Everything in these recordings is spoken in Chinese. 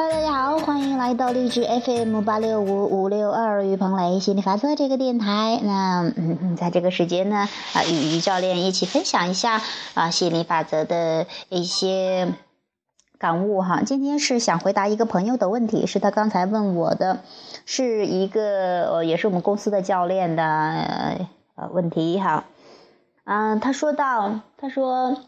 哈喽大家好，欢迎来到励志 FM 八六五五六二于鹏雷心理法则这个电台。那嗯，在这个时间呢，啊，与于教练一起分享一下啊心理法则的一些感悟哈。今天是想回答一个朋友的问题，是他刚才问我的，是一个呃，也是我们公司的教练的呃问题哈。嗯，他说到，他说。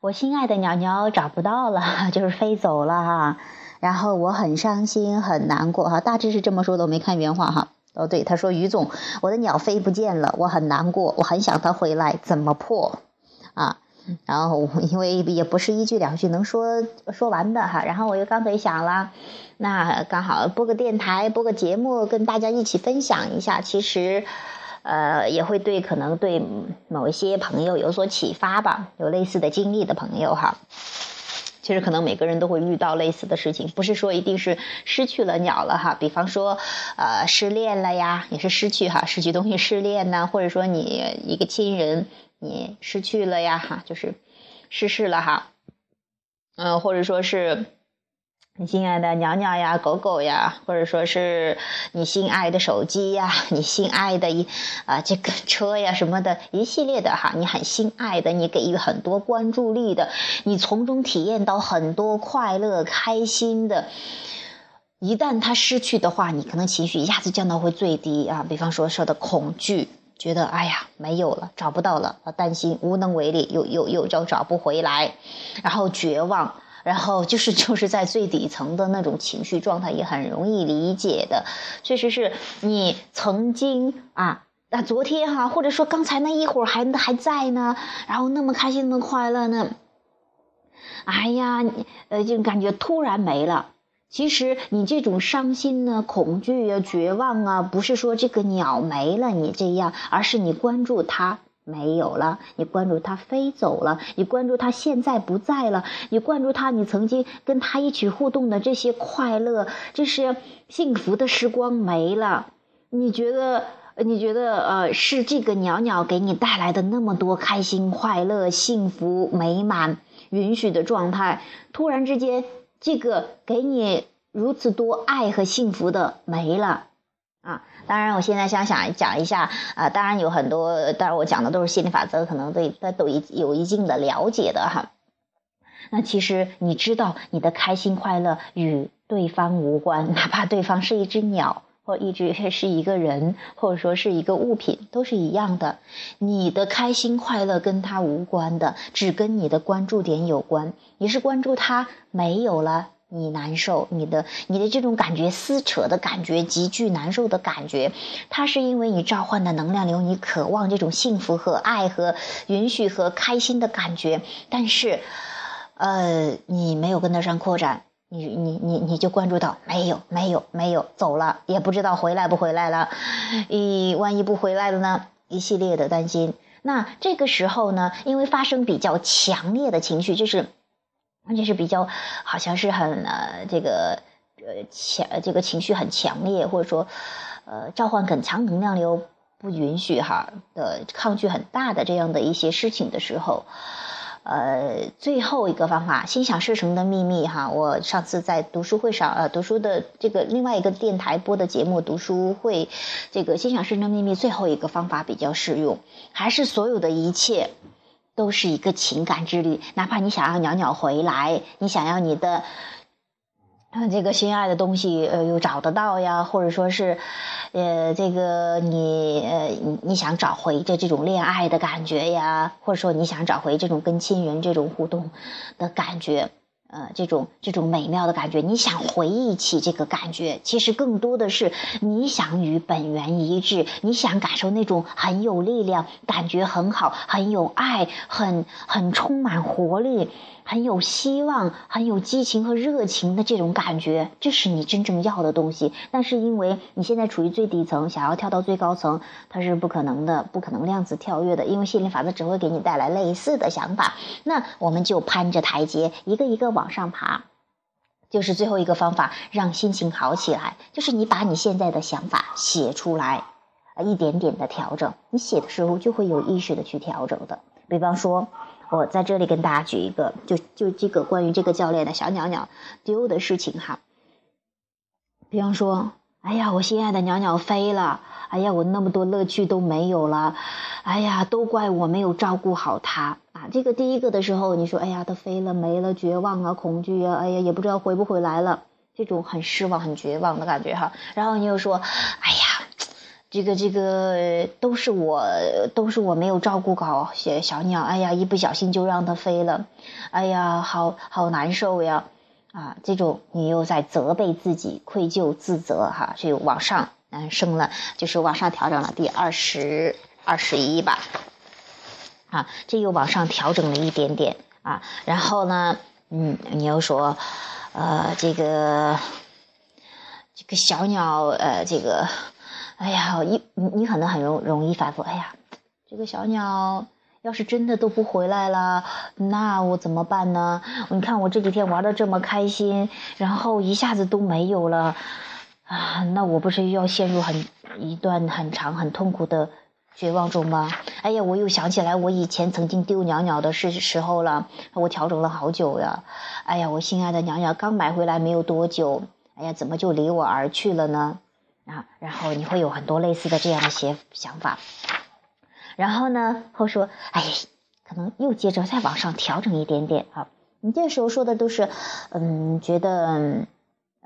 我心爱的鸟鸟找不到了，就是飞走了哈，然后我很伤心很难过哈，大致是这么说的，我没看原话哈。哦，对，他说于总，我的鸟飞不见了，我很难过，我很想它回来，怎么破啊？然后因为也不是一句两句能说说完的哈，然后我又刚才想了，那刚好播个电台，播个节目，跟大家一起分享一下，其实。呃，也会对可能对某一些朋友有所启发吧，有类似的经历的朋友哈。其实可能每个人都会遇到类似的事情，不是说一定是失去了鸟了哈。比方说，呃，失恋了呀，也是失去哈，失去东西失恋呢，或者说你一个亲人你失去了呀哈，就是逝世了哈。嗯，或者说是。你心爱的鸟鸟呀，狗狗呀，或者说是你心爱的手机呀，你心爱的一啊这个车呀什么的一系列的哈，你很心爱的，你给予很多关注力的，你从中体验到很多快乐、开心的。一旦它失去的话，你可能情绪一下子降到会最低啊。比方说，说的恐惧，觉得哎呀没有了，找不到了，担心无能为力，又又又就找不回来，然后绝望。然后就是 就是在最底层的那种情绪状态，也很容易理解的。确实是你曾经啊，那昨天哈，或者说刚才那一会儿还还在呢，然后那么开心那么快乐呢，哎呀，呃，就感觉突然没了。其实你这种伤心呢、恐惧啊、绝望啊，不是说这个鸟没了你这样，而是你关注它。没有了，你关注它飞走了，你关注它现在不在了，你关注它，你曾经跟它一起互动的这些快乐，这些幸福的时光没了。你觉得？你觉得？呃，是这个鸟鸟给你带来的那么多开心、快乐、幸福、美满、允许的状态，突然之间，这个给你如此多爱和幸福的没了。啊，当然，我现在想想讲一下啊，当然有很多，当然我讲的都是心理法则，可能对他都一有一定的了解的哈。那其实你知道，你的开心快乐与对方无关，哪怕对方是一只鸟，或一直是一个人，或者说是一个物品，都是一样的。你的开心快乐跟他无关的，只跟你的关注点有关。你是关注他没有了。你难受，你的你的这种感觉撕扯的感觉，极具难受的感觉，它是因为你召唤的能量流，你渴望这种幸福和爱和允许和开心的感觉，但是，呃，你没有跟得上扩展，你你你你就关注到没有没有没有走了，也不知道回来不回来了，一万一不回来了呢？一系列的担心。那这个时候呢，因为发生比较强烈的情绪，就是。而且是比较，好像是很呃这个呃强这个情绪很强烈，或者说呃召唤很强能量流不允许哈的抗拒很大的这样的一些事情的时候，呃最后一个方法心想事成的秘密哈，我上次在读书会上呃读书的这个另外一个电台播的节目读书会，这个心想事成的秘密最后一个方法比较适用，还是所有的一切。都是一个情感之旅，哪怕你想要鸟鸟回来，你想要你的，这个心爱的东西呃又找得到呀，或者说是，呃这个你呃你你想找回这这种恋爱的感觉呀，或者说你想找回这种跟亲人这种互动的感觉。呃，这种这种美妙的感觉，你想回忆起这个感觉，其实更多的是你想与本源一致，你想感受那种很有力量、感觉很好、很有爱、很很充满活力。很有希望、很有激情和热情的这种感觉，这是你真正要的东西。但是因为你现在处于最底层，想要跳到最高层，它是不可能的，不可能量子跳跃的。因为心理法则只会给你带来类似的想法。那我们就攀着台阶，一个一个往上爬。就是最后一个方法，让心情好起来，就是你把你现在的想法写出来，一点点的调整。你写的时候就会有意识的去调整的。比方说。我在这里跟大家举一个，就就这个关于这个教练的小鸟鸟丢的事情哈。比方说，哎呀，我心爱的鸟鸟飞了，哎呀，我那么多乐趣都没有了，哎呀，都怪我没有照顾好它啊。这个第一个的时候，你说，哎呀，它飞了没了，绝望啊，恐惧啊，哎呀，也不知道回不回来了，这种很失望、很绝望的感觉哈。然后你又说，哎呀。这个这个都是我都是我没有照顾好小小鸟，哎呀，一不小心就让它飞了，哎呀，好好难受呀，啊，这种你又在责备自己，愧疚自责哈，就往上嗯升了，就是往上调整了第二十二十一吧，啊，这又往上调整了一点点啊，然后呢，嗯，你又说，呃，这个这个小鸟，呃，这个。哎呀，一你你可能很容容易反复。哎呀，这个小鸟要是真的都不回来了，那我怎么办呢？你看我这几天玩的这么开心，然后一下子都没有了，啊，那我不是又要陷入很一段很长很痛苦的绝望中吗？哎呀，我又想起来我以前曾经丢鸟鸟的时时候了，我调整了好久呀。哎呀，我心爱的鸟鸟刚买回来没有多久，哎呀，怎么就离我而去了呢？啊，然后你会有很多类似的这样的些想法，然后呢，后说，哎，可能又接着再往上调整一点点啊。你这时候说的都是，嗯，觉得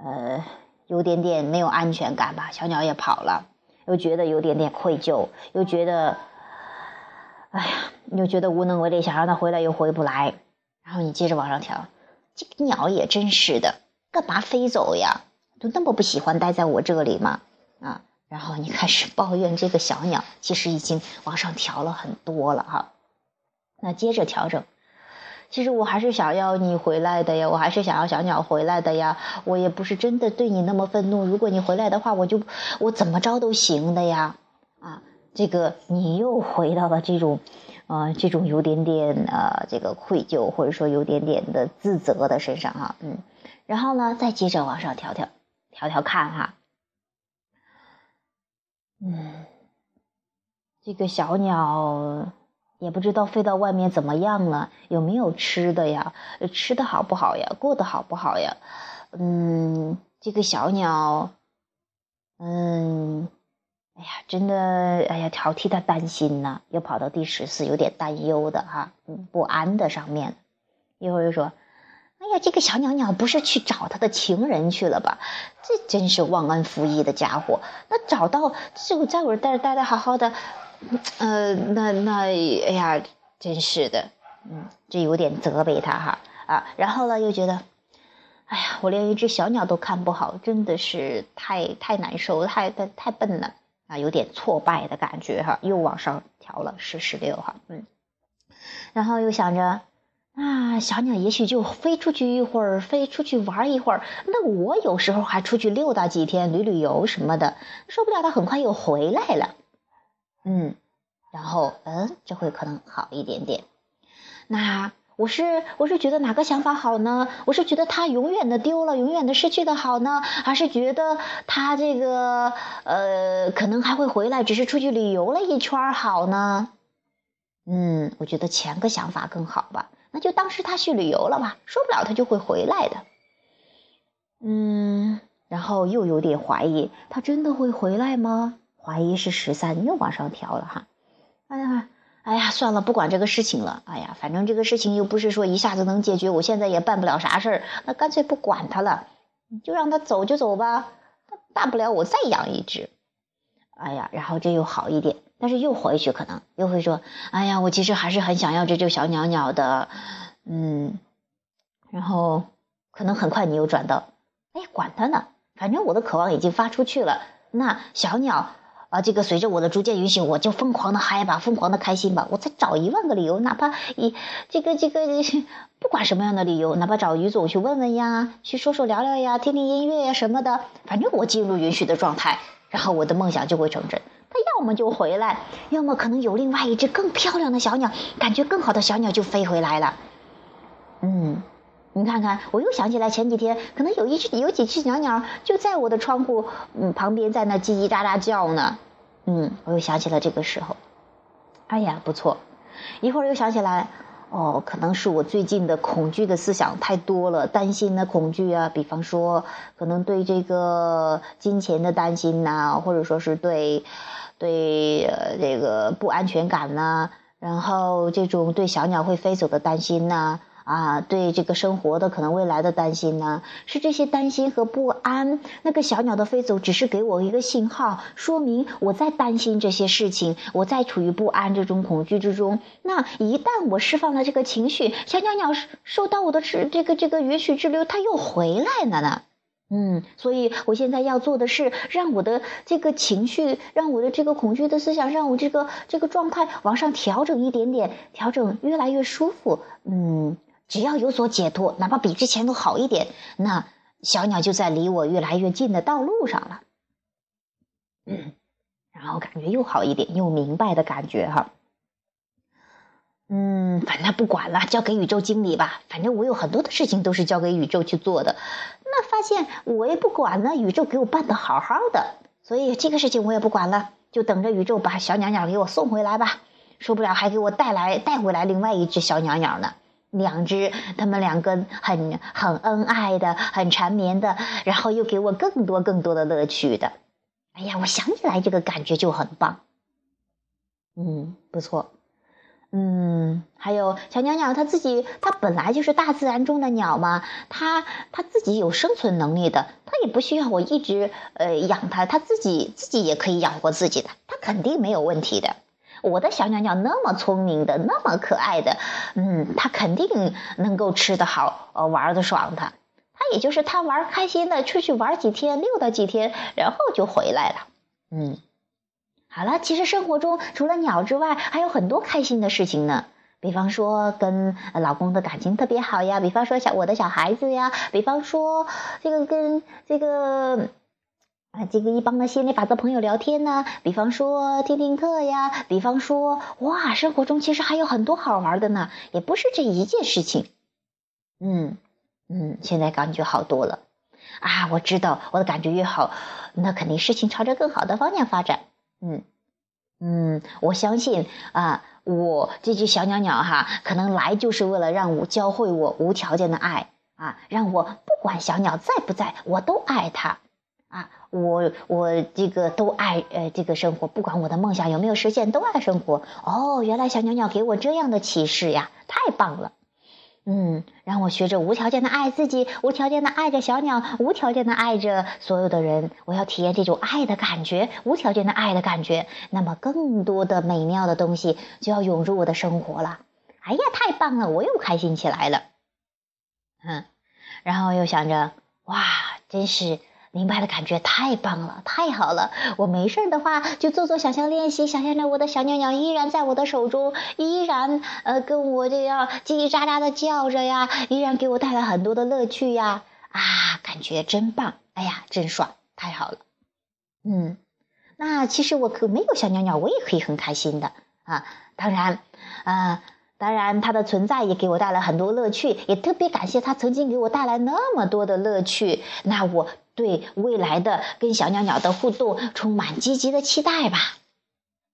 呃有点点没有安全感吧，小鸟也跑了，又觉得有点点愧疚，又觉得，哎呀，又觉得无能为力，想让它回来又回不来，然后你接着往上调，这个鸟也真是的，干嘛飞走呀？都那么不喜欢待在我这里吗？啊，然后你开始抱怨这个小鸟，其实已经往上调了很多了哈。那接着调整，其实我还是想要你回来的呀，我还是想要小鸟回来的呀。我也不是真的对你那么愤怒，如果你回来的话，我就我怎么着都行的呀。啊，这个你又回到了这种，啊，这种有点点啊，这个愧疚或者说有点点的自责的身上哈，嗯，然后呢，再接着往上调调，调调看哈。嗯，这个小鸟也不知道飞到外面怎么样了，有没有吃的呀？吃的好不好呀？过得好不好呀？嗯，这个小鸟，嗯，哎呀，真的，哎呀，好替他担心呐，又跑到第十四，有点担忧的哈，嗯，不安的上面，一会儿又说。哎呀，这个小鸟鸟不是去找他的情人去了吧？这真是忘恩负义的家伙！那找到就在我这待待的好好的，呃，那那哎呀，真是的，嗯，这有点责备他哈啊。然后呢，又觉得，哎呀，我连一只小鸟都看不好，真的是太太难受，太太太笨了啊，有点挫败的感觉哈。又往上调了是十六哈，嗯，然后又想着。啊小鸟也许就飞出去一会儿，飞出去玩一会儿。那我有时候还出去溜达几天，旅旅游什么的，受不了它很快又回来了。嗯，然后嗯，这会可能好一点点。那我是我是觉得哪个想法好呢？我是觉得他永远的丢了，永远的失去的好呢，还是觉得他这个呃可能还会回来，只是出去旅游了一圈好呢？嗯，我觉得前个想法更好吧。那就当是他去旅游了吧，说不了他就会回来的。嗯，然后又有点怀疑，他真的会回来吗？怀疑是十三，又往上调了哈。哎呀，哎呀，算了，不管这个事情了。哎呀，反正这个事情又不是说一下子能解决，我现在也办不了啥事儿，那干脆不管他了，就让他走就走吧。大不了我再养一只。哎呀，然后这又好一点。但是又回去可能又会说，哎呀，我其实还是很想要这只小鸟鸟的，嗯，然后可能很快你又转到，哎，管他呢，反正我的渴望已经发出去了，那小鸟啊，这个随着我的逐渐允许，我就疯狂的嗨吧，疯狂的开心吧，我再找一万个理由，哪怕一这个这个不管什么样的理由，哪怕找于总去问问呀，去说说聊聊呀，听听音乐呀什么的，反正我进入允许的状态，然后我的梦想就会成真。它要么就回来，要么可能有另外一只更漂亮的小鸟，感觉更好的小鸟就飞回来了。嗯，你看看，我又想起来前几天，可能有一只、有几只小鸟就在我的窗户嗯旁边，在那叽叽喳喳叫呢。嗯，我又想起了这个时候。哎呀，不错。一会儿又想起来，哦，可能是我最近的恐惧的思想太多了，担心的恐惧啊，比方说可能对这个金钱的担心呐，或者说是对对呃这个不安全感呐，然后这种对小鸟会飞走的担心呐。啊对这个生活的可能未来的担心呢，是这些担心和不安。那个小鸟的飞走，只是给我一个信号，说明我在担心这些事情，我在处于不安这种恐惧之中。那一旦我释放了这个情绪，小鸟鸟受到我的这这个这个允许滞留，它又回来了呢。嗯，所以我现在要做的是，让我的这个情绪，让我的这个恐惧的思想，让我这个这个状态往上调整一点点，调整越来越舒服。嗯。只要有所解脱，哪怕比之前都好一点，那小鸟就在离我越来越近的道路上了。然后感觉又好一点，又明白的感觉哈。嗯，反正不管了，交给宇宙经理吧。反正我有很多的事情都是交给宇宙去做的。那发现我也不管了，宇宙给我办的好好的，所以这个事情我也不管了，就等着宇宙把小鸟鸟给我送回来吧。说不了，还给我带来带回来另外一只小鸟鸟呢。两只，他们两个很很恩爱的，很缠绵的，然后又给我更多更多的乐趣的。哎呀，我想起来这个感觉就很棒。嗯，不错。嗯，还有小鸟鸟，它自己，它本来就是大自然中的鸟嘛，它它自己有生存能力的，它也不需要我一直呃养它，它自己自己也可以养活自己的，它肯定没有问题的。我的小鸟鸟那么聪明的，那么可爱的，嗯，它肯定能够吃得好，呃，玩的爽的。它也就是它玩开心的，出去玩几天，溜达几天，然后就回来了。嗯，好了，其实生活中除了鸟之外，还有很多开心的事情呢。比方说跟老公的感情特别好呀，比方说小我的小孩子呀，比方说这个跟这个。啊，这个一帮的心理法则朋友聊天呢，比方说听听课呀，比方说哇，生活中其实还有很多好玩的呢，也不是这一件事情。嗯嗯，现在感觉好多了啊！我知道我的感觉越好，那肯定事情朝着更好的方向发展。嗯嗯，我相信啊，我这只小鸟鸟哈，可能来就是为了让我教会我无条件的爱啊，让我不管小鸟在不在，我都爱它。我我这个都爱，呃，这个生活，不管我的梦想有没有实现，都爱生活。哦，原来小鸟鸟给我这样的启示呀，太棒了。嗯，让我学着无条件的爱自己，无条件的爱着小鸟，无条件的爱着所有的人。我要体验这种爱的感觉，无条件的爱的感觉。那么，更多的美妙的东西就要涌入我的生活了。哎呀，太棒了，我又开心起来了。嗯，然后又想着，哇，真是。明白的感觉太棒了，太好了！我没事儿的话就做做想象练习，想象着我的小鸟鸟依然在我的手中，依然呃跟我这样叽叽喳喳的叫着呀，依然给我带来很多的乐趣呀！啊，感觉真棒！哎呀，真爽，太好了！嗯，那其实我可没有小鸟鸟，我也可以很开心的啊！当然，啊。当然，它的存在也给我带来很多乐趣，也特别感谢它曾经给我带来那么多的乐趣。那我对未来的跟小鸟鸟的互动充满积极的期待吧。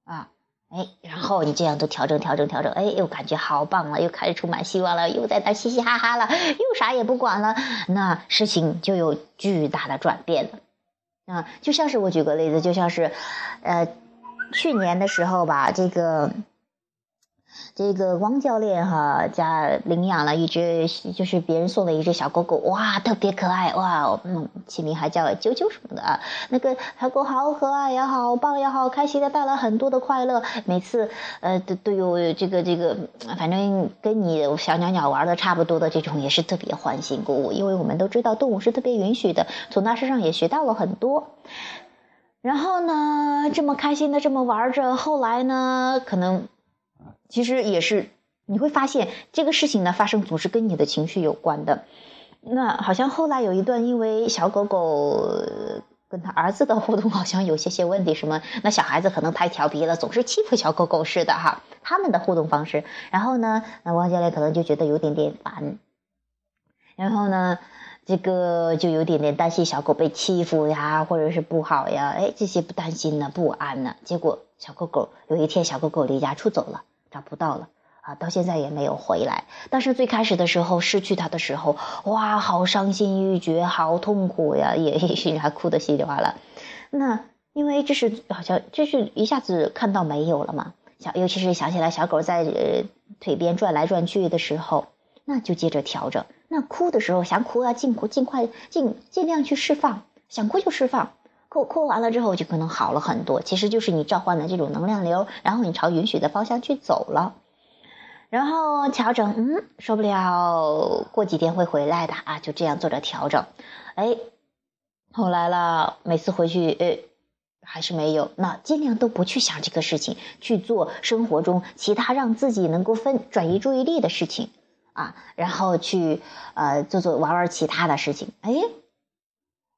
啊，哎，然后你这样都调整调整调整，哎，又感觉好棒了，又开始充满希望了，又在那嘻嘻哈哈了，又啥也不管了，那事情就有巨大的转变了。啊，就像是我举个例子，就像是，呃，去年的时候吧，这个。这个汪教练哈家领养了一只，就是别人送的一只小狗狗，哇，特别可爱，哇，嗯，起名还叫啾啾什么的啊。那个小狗好可爱也，好棒也，好开心的，带来很多的快乐。每次呃都都有这个这个，反正跟你小鸟鸟玩的差不多的这种，也是特别欢欣鼓舞。因为我们都知道动物是特别允许的，从它身上也学到了很多。然后呢，这么开心的这么玩着，后来呢，可能。其实也是，你会发现这个事情呢发生总是跟你的情绪有关的。那好像后来有一段，因为小狗狗跟他儿子的互动好像有些些问题，什么那小孩子可能太调皮了，总是欺负小狗狗似的哈。他们的互动方式，然后呢，那汪教练可能就觉得有点点烦，然后呢，这个就有点点担心小狗被欺负呀，或者是不好呀，哎，这些不担心呢，不安呢。结果小狗狗有一天，小狗狗离家出走了。找不到了啊，到现在也没有回来。但是最开始的时候失去他的时候，哇，好伤心欲绝，好痛苦呀，也也还哭得稀里哗啦。那因为这是好像这是一下子看到没有了嘛，小尤其是想起来小狗在呃腿边转来转去的时候，那就接着调整。那哭的时候想哭啊，尽哭尽快尽尽量去释放，想哭就释放。哭哭完了之后就可能好了很多，其实就是你召唤的这种能量流，然后你朝允许的方向去走了。然后调整，嗯，受不了，过几天会回来的啊，就这样做着调整。哎，后来了，每次回去，哎，还是没有，那尽量都不去想这个事情，去做生活中其他让自己能够分转移注意力的事情啊，然后去呃做做玩玩其他的事情。哎，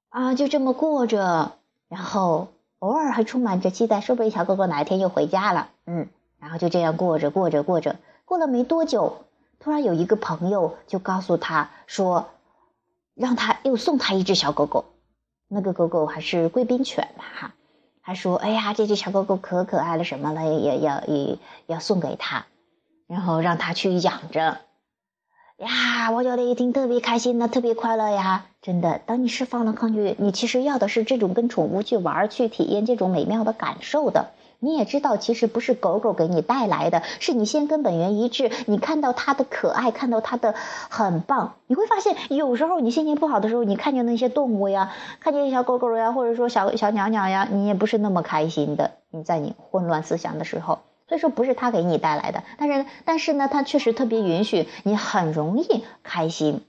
啊，就这么过着，然后偶尔还充满着期待，说不定小狗狗哪一天又回家了，嗯，然后就这样过着过着过着。过了没多久，突然有一个朋友就告诉他说，让他又送他一只小狗狗。那个狗狗还是贵宾犬吧，哈。还说，哎呀，这只小狗狗可可爱了，什么了，也要也要送给他，然后让他去养着。呀，我觉得一听特别开心呢，特别快乐呀！真的，当你释放了抗拒，你其实要的是这种跟宠物去玩，去体验这种美妙的感受的。你也知道，其实不是狗狗给你带来的，是你先跟本源一致。你看到它的可爱，看到它的很棒，你会发现，有时候你心情不好的时候，你看见那些动物呀，看见小狗狗呀，或者说小小鸟鸟呀，你也不是那么开心的。你在你混乱思想的时候，所以说不是他给你带来的，但是但是呢，他确实特别允许你很容易开心。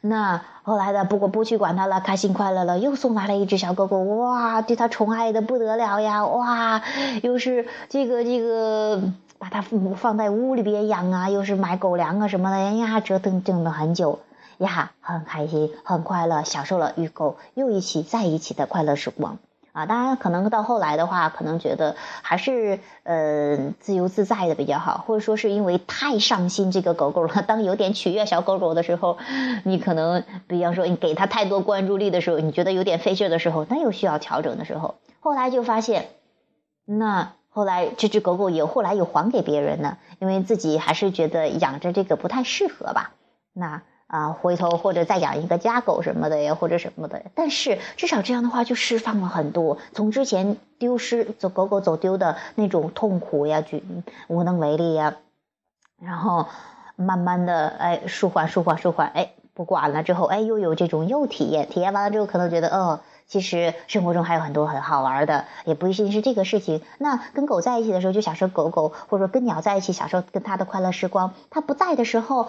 那后来的，不过不去管它了，开心快乐了，又送来了一只小狗狗，哇，对它宠爱的不得了呀，哇，又是这个这个把它放在屋里边养啊，又是买狗粮啊什么的，哎呀，折腾整了很久呀，很开心，很快乐，享受了与狗又一起在一起的快乐时光。啊，当然，可能到后来的话，可能觉得还是呃自由自在的比较好，或者说是因为太上心这个狗狗了。当有点取悦小狗狗的时候，你可能，比方说你给它太多关注力的时候，你觉得有点费劲的时候，那又需要调整的时候。后来就发现，那后来这只狗狗也后来又还给别人了，因为自己还是觉得养着这个不太适合吧。那。啊，回头或者再养一个家狗什么的呀，或者什么的。但是至少这样的话就释放了很多，从之前丢失走狗狗走丢的那种痛苦呀，就无能为力呀，然后慢慢的哎舒缓舒缓舒缓，哎不管了之后，哎又有这种又体验，体验完了之后可能觉得哦，其实生活中还有很多很好玩的，也不一定是这个事情。那跟狗在一起的时候就享受狗狗，或者说跟鸟在一起享受跟它的快乐时光。它不在的时候。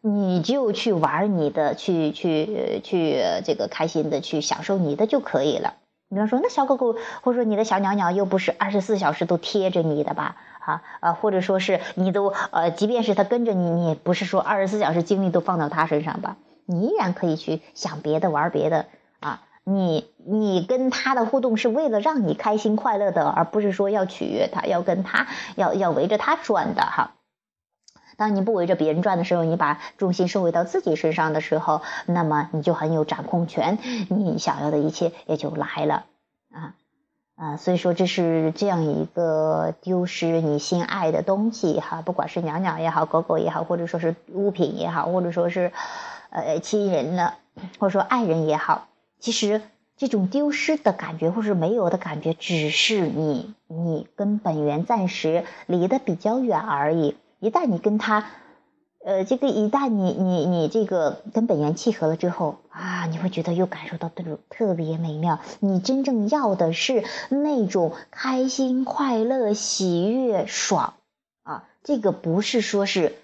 你就去玩你的，去去去这个开心的去享受你的就可以了。比方说，那小狗狗或者说你的小鸟鸟又不是二十四小时都贴着你的吧？啊啊，或者说是你都呃，即便是它跟着你，你也不是说二十四小时精力都放到它身上吧？你依然可以去想别的，玩别的啊。你你跟它的互动是为了让你开心快乐的，而不是说要取悦它，要跟它要要围着它转的哈。当你不围着别人转的时候，你把重心收回到自己身上的时候，那么你就很有掌控权，你想要的一切也就来了啊啊！所以说这是这样一个丢失你心爱的东西哈，不管是鸟鸟也好，狗狗也好，或者说是物品也好，或者说是呃亲人呢，或者说爱人也好，其实这种丢失的感觉或是没有的感觉，只是你你跟本源暂时离得比较远而已。一旦你跟他，呃，这个一旦你你你这个跟本源契合了之后啊，你会觉得又感受到那种特别美妙。你真正要的是那种开心、快乐、喜悦、爽啊，这个不是说是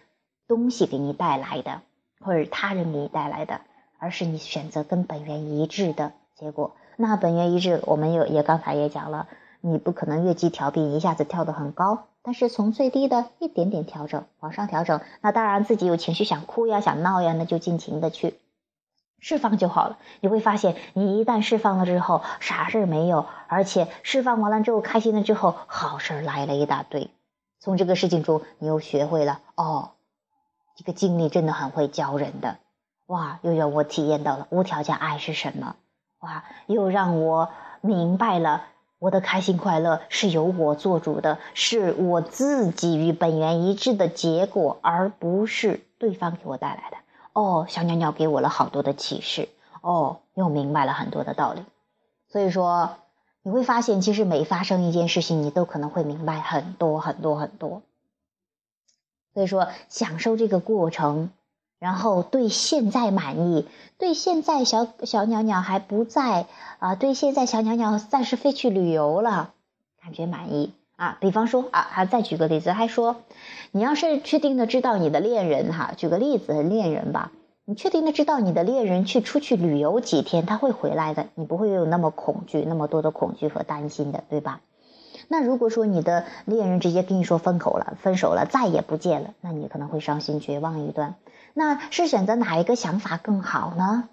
东西给你带来的，或者他人给你带来的，而是你选择跟本源一致的结果。那本源一致，我们有也刚才也讲了，你不可能越级调频一下子跳得很高。但是从最低的一点点调整往上调整，那当然自己有情绪想哭呀、想闹呀，那就尽情的去释放就好了。你会发现，你一旦释放了之后，啥事儿没有，而且释放完了之后，开心了之后，好事儿来了一大堆。从这个事情中，你又学会了哦，这个经历真的很会教人的哇！又让我体验到了无条件爱是什么哇！又让我明白了。我的开心快乐是由我做主的，是我自己与本源一致的结果，而不是对方给我带来的。哦，小鸟鸟给我了好多的启示，哦，又明白了很多的道理。所以说，你会发现，其实每发生一件事情，你都可能会明白很多很多很多。所以说，享受这个过程，然后对现在满意，对现在小小鸟鸟还不在啊，对现在小鸟鸟暂时飞去旅游了，感觉满意啊。比方说啊，还再举个例子，还说，你要是确定的知道你的恋人哈，举个例子，恋人吧，你确定的知道你的恋人去出去旅游几天，他会回来的，你不会有那么恐惧，那么多的恐惧和担心的，对吧？那如果说你的恋人直接跟你说分口了，分手了，再也不见了，那你可能会伤心绝望一段。那是选择哪一个想法更好呢？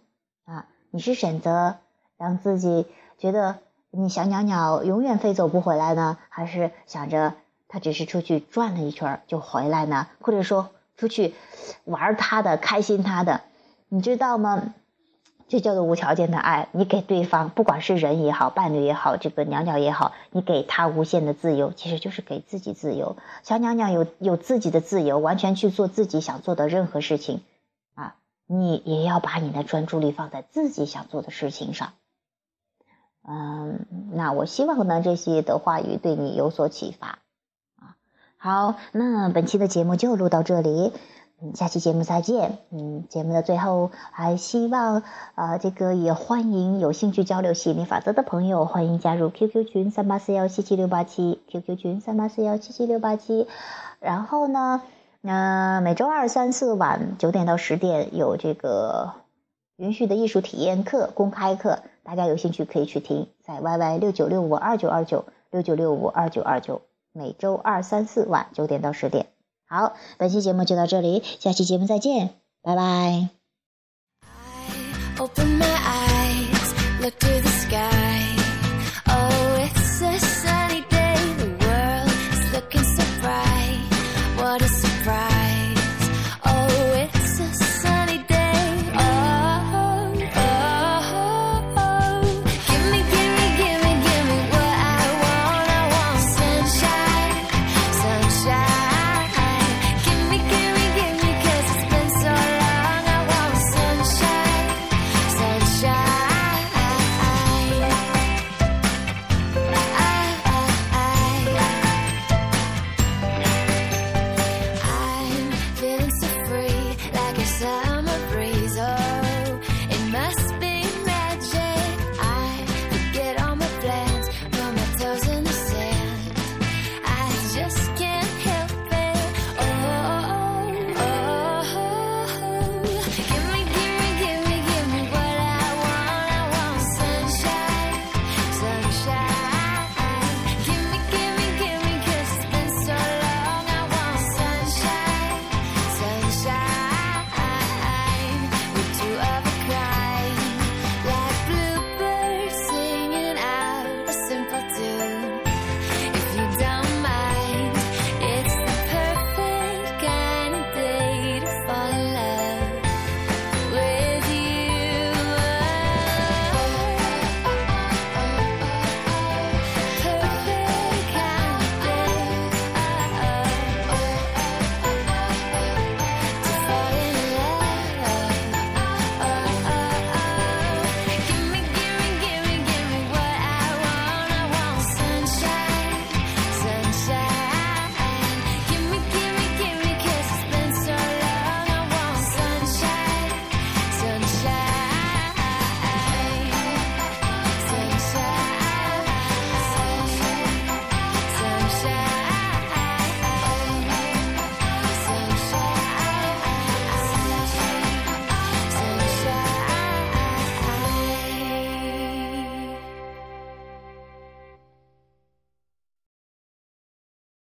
啊，你是选择让自己觉得你小鸟鸟永远飞走不回来呢，还是想着他只是出去转了一圈就回来呢？或者说出去玩他的，开心他的，你知道吗？这叫做无条件的爱，你给对方，不管是人也好，伴侣也好，这个鸟鸟也好，你给他无限的自由，其实就是给自己自由。小鸟鸟有有自己的自由，完全去做自己想做的任何事情，啊，你也要把你的专注力放在自己想做的事情上。嗯，那我希望呢，这些的话语对你有所启发。啊，好，那本期的节目就录到这里。下期节目再见。嗯，节目的最后还希望啊，这个也欢迎有兴趣交流吸引力法则的朋友，欢迎加入 QQ 群三八四幺七七六八七，QQ 群三八四幺七七六八七。然后呢，那每周二、三、四晚九点到十点有这个允许的艺术体验课公开课，大家有兴趣可以去听，在 YY 六九六五二九二九六九六五二九二九，每周二、三、四晚九点到十点。好，本期节目就到这里，下期节目再见，拜拜。